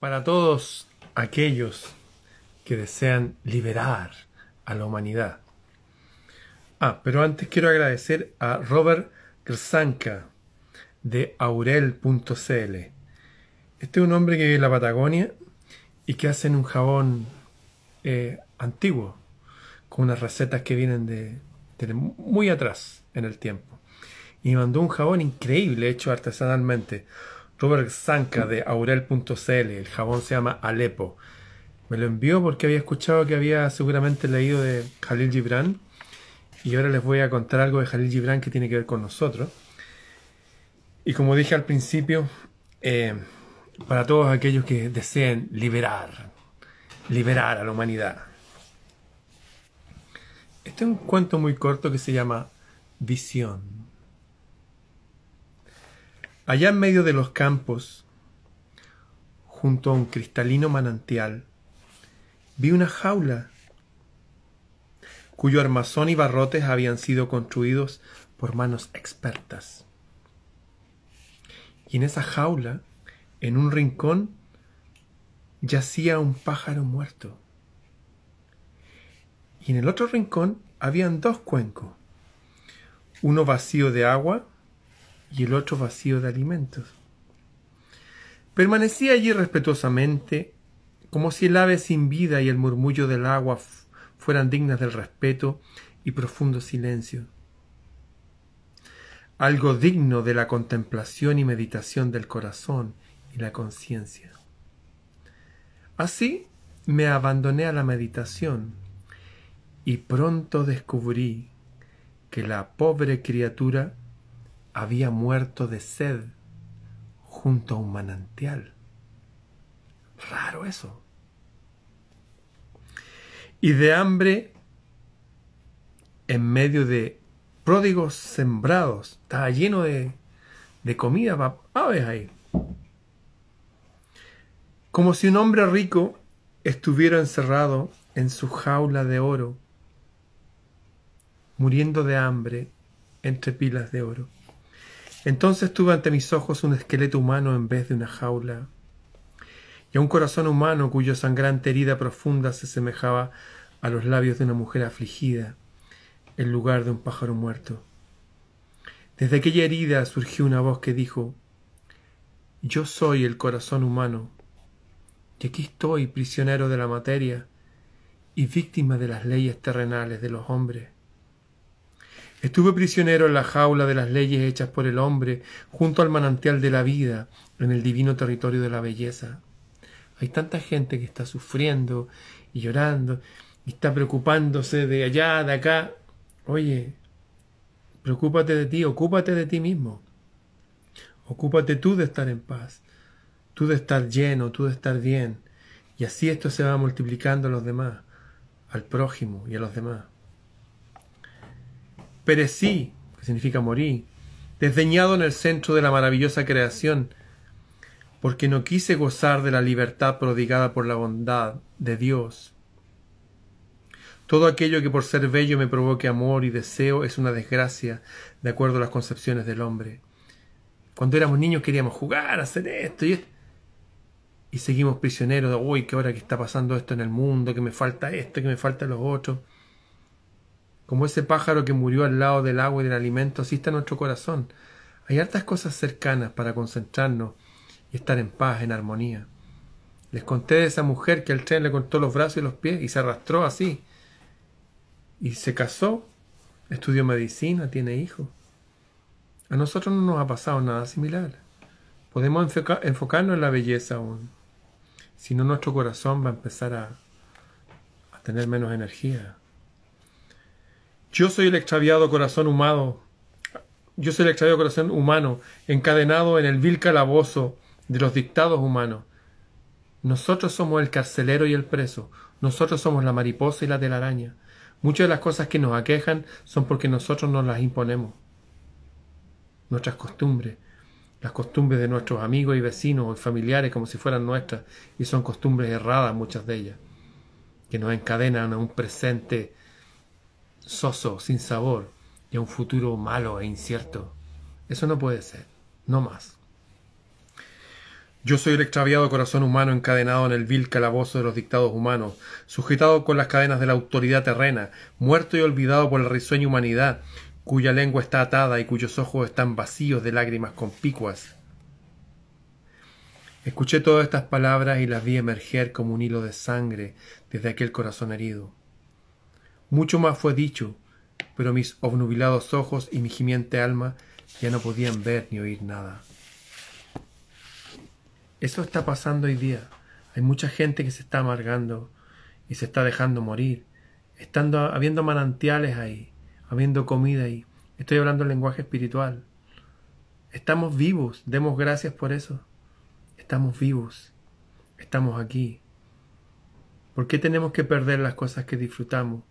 para todos aquellos que desean liberar a la humanidad. Ah, pero antes quiero agradecer a Robert Grsanka de aurel.cl. Este es un hombre que vive en la Patagonia y que hacen un jabón eh, antiguo, con unas recetas que vienen de, de muy atrás en el tiempo. Y mandó un jabón increíble hecho artesanalmente. Robert Zanca de aurel.cl, el jabón se llama Alepo. Me lo envió porque había escuchado que había seguramente leído de Jalil Gibran y ahora les voy a contar algo de Jalil Gibran que tiene que ver con nosotros. Y como dije al principio, eh, para todos aquellos que deseen liberar, liberar a la humanidad. Este es un cuento muy corto que se llama Visión. Allá en medio de los campos, junto a un cristalino manantial, vi una jaula cuyo armazón y barrotes habían sido construidos por manos expertas. Y en esa jaula, en un rincón, yacía un pájaro muerto. Y en el otro rincón habían dos cuencos, uno vacío de agua y el otro vacío de alimentos. Permanecía allí respetuosamente, como si el ave sin vida y el murmullo del agua fueran dignas del respeto y profundo silencio. Algo digno de la contemplación y meditación del corazón y la conciencia. Así me abandoné a la meditación y pronto descubrí que la pobre criatura había muerto de sed junto a un manantial. Raro eso. Y de hambre en medio de pródigos sembrados. Estaba lleno de, de comida para aves ahí. Como si un hombre rico estuviera encerrado en su jaula de oro, muriendo de hambre entre pilas de oro. Entonces tuve ante mis ojos un esqueleto humano en vez de una jaula, y a un corazón humano cuya sangrante herida profunda se semejaba a los labios de una mujer afligida, en lugar de un pájaro muerto. Desde aquella herida surgió una voz que dijo Yo soy el corazón humano, y aquí estoy prisionero de la materia y víctima de las leyes terrenales de los hombres. Estuve prisionero en la jaula de las leyes hechas por el hombre, junto al manantial de la vida, en el divino territorio de la belleza. Hay tanta gente que está sufriendo y llorando y está preocupándose de allá, de acá. Oye, preocúpate de ti, ocúpate de ti mismo. Ocúpate tú de estar en paz, tú de estar lleno, tú de estar bien. Y así esto se va multiplicando a los demás, al prójimo y a los demás. Perecí, que significa morir, desdeñado en el centro de la maravillosa creación, porque no quise gozar de la libertad prodigada por la bondad de Dios. Todo aquello que por ser bello me provoque amor y deseo es una desgracia, de acuerdo a las concepciones del hombre. Cuando éramos niños queríamos jugar, hacer esto y esto. Y seguimos prisioneros de, uy, que ahora que está pasando esto en el mundo, que me falta esto, que me falta lo otro. Como ese pájaro que murió al lado del agua y del alimento, así está nuestro corazón. Hay hartas cosas cercanas para concentrarnos y estar en paz, en armonía. Les conté de esa mujer que al tren le cortó los brazos y los pies y se arrastró así. Y se casó, estudió medicina, tiene hijos. A nosotros no nos ha pasado nada similar. Podemos enfocarnos en la belleza aún. Si no, nuestro corazón va a empezar a tener menos energía. Yo soy el extraviado corazón humano. Yo soy el extraviado corazón humano, encadenado en el vil calabozo de los dictados humanos. Nosotros somos el carcelero y el preso. Nosotros somos la mariposa y la telaraña. Muchas de las cosas que nos aquejan son porque nosotros nos las imponemos. Nuestras costumbres, las costumbres de nuestros amigos y vecinos y familiares como si fueran nuestras, y son costumbres erradas muchas de ellas, que nos encadenan a un presente soso, sin sabor, y a un futuro malo e incierto. Eso no puede ser, no más. Yo soy el extraviado corazón humano encadenado en el vil calabozo de los dictados humanos, sujetado con las cadenas de la autoridad terrena, muerto y olvidado por la risueña humanidad, cuya lengua está atada y cuyos ojos están vacíos de lágrimas conspicuas. Escuché todas estas palabras y las vi emerger como un hilo de sangre desde aquel corazón herido. Mucho más fue dicho, pero mis obnubilados ojos y mi gimiente alma ya no podían ver ni oír nada. Eso está pasando hoy día. Hay mucha gente que se está amargando y se está dejando morir. Estando habiendo manantiales ahí, habiendo comida ahí. Estoy hablando en lenguaje espiritual. Estamos vivos, demos gracias por eso. Estamos vivos, estamos aquí. ¿Por qué tenemos que perder las cosas que disfrutamos,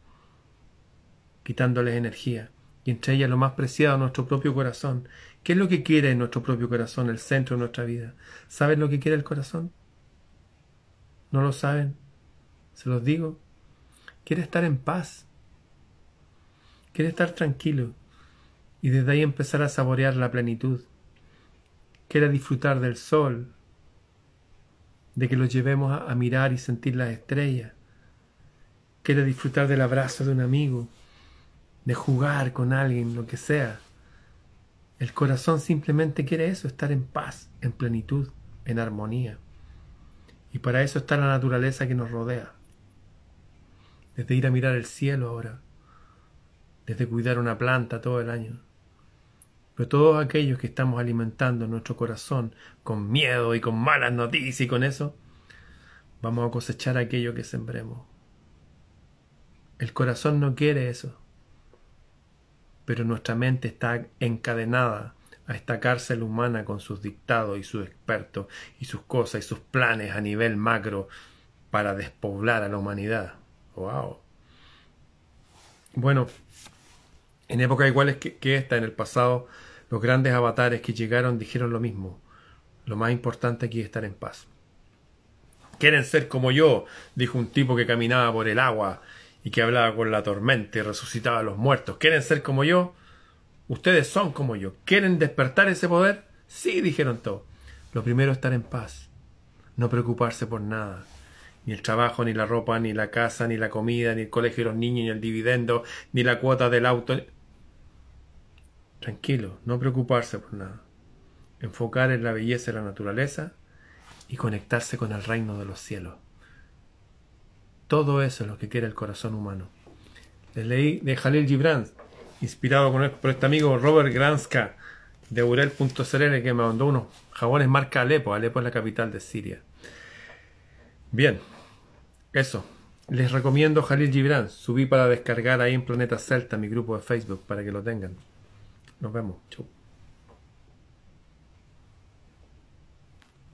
quitándoles energía? Y entre ellas lo más preciado, nuestro propio corazón. ¿Qué es lo que quiere nuestro propio corazón, el centro de nuestra vida? ¿Saben lo que quiere el corazón? ¿No lo saben? Se los digo. Quiere estar en paz. Quiere estar tranquilo. Y desde ahí empezar a saborear la plenitud. Quiere disfrutar del sol, de que los llevemos a, mirar y sentir las estrellas. Quiere disfrutar del abrazo de un amigo, de jugar con alguien, lo que sea. El corazón simplemente quiere eso, estar en paz, en plenitud, en armonía. Y para eso está la naturaleza que nos rodea. Desde ir a mirar el cielo ahora, desde cuidar una planta todo el año. Pero todos aquellos que estamos alimentando nuestro corazón con miedo y con malas noticias y con eso, vamos a cosechar aquello que sembremos. El corazón no quiere eso, pero nuestra mente está encadenada a esta cárcel humana con sus dictados y sus expertos y sus cosas y sus planes a nivel macro para despoblar a la humanidad. ¡Wow! Bueno, en épocas iguales que, que esta, en el pasado, los grandes avatares que llegaron dijeron lo mismo. Lo más importante aquí es estar en paz. Quieren ser como yo, dijo un tipo que caminaba por el agua y que hablaba con la tormenta y resucitaba a los muertos. ¿Quieren ser como yo? Ustedes son como yo. ¿Quieren despertar ese poder? Sí, dijeron todos. Lo primero es estar en paz. No preocuparse por nada. Ni el trabajo, ni la ropa, ni la casa, ni la comida, ni el colegio de los niños, ni el dividendo, ni la cuota del auto. Tranquilo, no preocuparse por nada. Enfocar en la belleza de la naturaleza y conectarse con el reino de los cielos. Todo eso es lo que quiere el corazón humano. Les leí de Jalil Gibran, inspirado por este amigo Robert Granska de Urel.cl que me mandó unos jabones marca Alepo. Alepo es la capital de Siria. Bien, eso. Les recomiendo Jalil Gibran. Subí para descargar ahí en Planeta Celta mi grupo de Facebook para que lo tengan. Nos vemos. Chau.